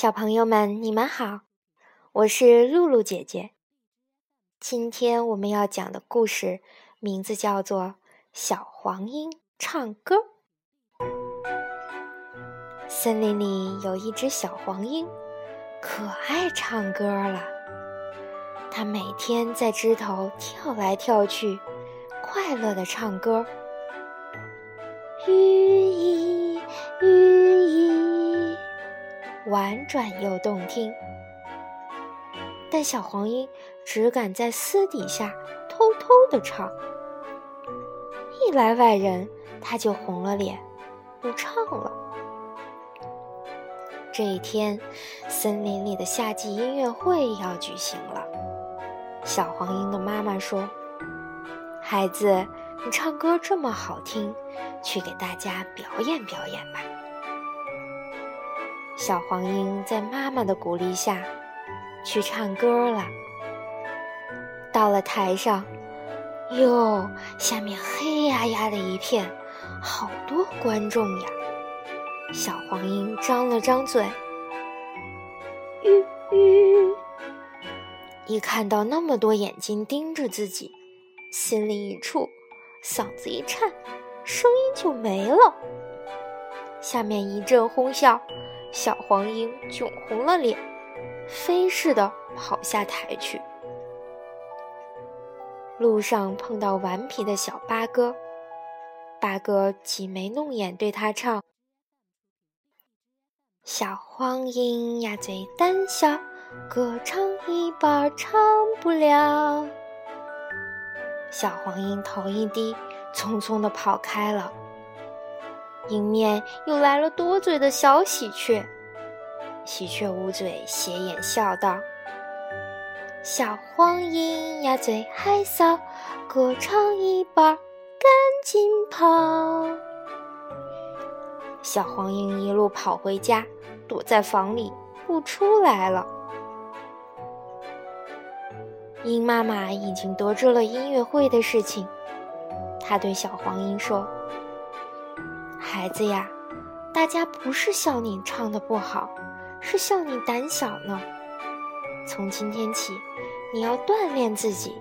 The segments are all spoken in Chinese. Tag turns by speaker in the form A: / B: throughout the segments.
A: 小朋友们，你们好，我是露露姐姐。今天我们要讲的故事名字叫做《小黄莺唱歌》。森林里有一只小黄莺，可爱唱歌了。它每天在枝头跳来跳去，快乐的唱歌。寓意，寓意，婉转又动听。但小黄莺只敢在私底下偷偷的唱，一来外人，它就红了脸，不唱了。这一天，森林里的夏季音乐会要举行了。小黄莺的妈妈说：“孩子。”你唱歌这么好听，去给大家表演表演吧。小黄莺在妈妈的鼓励下，去唱歌了。到了台上，哟，下面黑压压的一片，好多观众呀！小黄莺张了张嘴，吁吁，一看到那么多眼睛盯着自己，心里一触。嗓子一颤，声音就没了。下面一阵哄笑，小黄莺窘红了脸，飞似的跑下台去。路上碰到顽皮的小八哥，八哥挤眉弄眼对他唱：“小黄莺呀，最胆小，歌唱一半唱不了。”小黄莺头一低，匆匆地跑开了。迎面又来了多嘴的小喜鹊，喜鹊捂嘴斜眼笑道：“小黄莺呀最害臊，歌唱一半赶紧跑。”小黄莺一路跑回家，躲在房里不出来了。鹰妈妈已经得知了音乐会的事情，她对小黄莺说：“孩子呀，大家不是笑你唱的不好，是笑你胆小呢。从今天起，你要锻炼自己，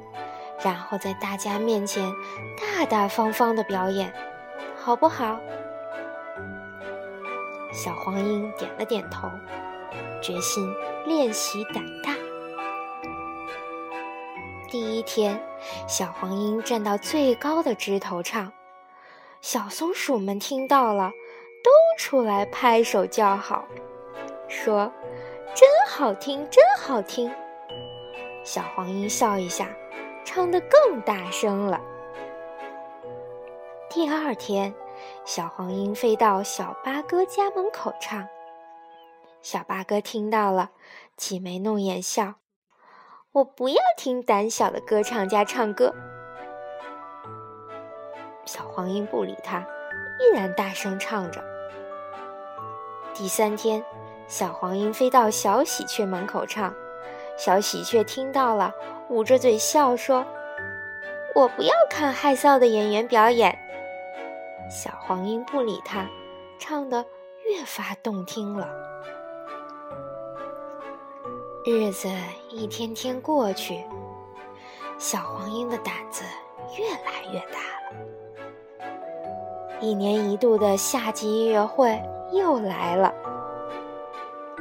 A: 然后在大家面前大大方方的表演，好不好？”小黄莺点了点头，决心练习胆大。第一天，小黄莺站到最高的枝头唱，小松鼠们听到了，都出来拍手叫好，说：“真好听，真好听。”小黄莺笑一下，唱得更大声了。第二天，小黄莺飞到小八哥家门口唱，小八哥听到了，挤眉弄眼笑。我不要听胆小的歌唱家唱歌。小黄莺不理他，依然大声唱着。第三天，小黄莺飞到小喜鹊门口唱，小喜鹊听到了，捂着嘴笑说：“我不要看害臊的演员表演。”小黄莺不理他，唱得越发动听了。日子一天天过去，小黄莺的胆子越来越大了。一年一度的夏季音乐会又来了，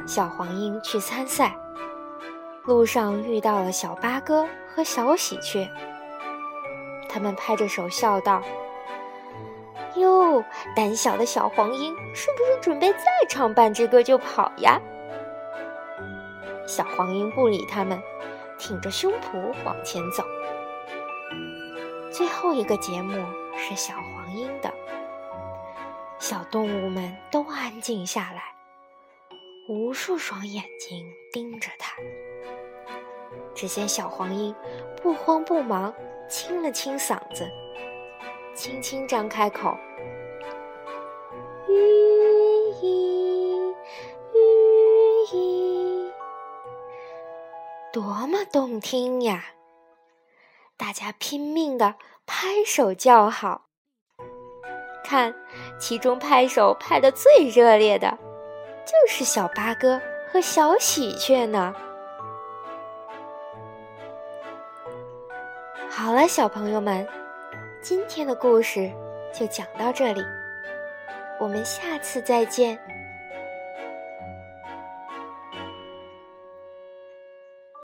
A: 小黄莺去参赛，路上遇到了小八哥和小喜鹊，他们拍着手笑道：“哟，胆小的小黄莺，是不是准备再唱半支歌就跑呀？”小黄莺不理他们，挺着胸脯往前走。最后一个节目是小黄莺的，小动物们都安静下来，无数双眼睛盯着它。只见小黄莺不慌不忙，清了清嗓子，轻轻张开口。多么动听呀！大家拼命的拍手叫好。看，其中拍手拍的最热烈的，就是小八哥和小喜鹊呢。好了，小朋友们，今天的故事就讲到这里，我们下次再见。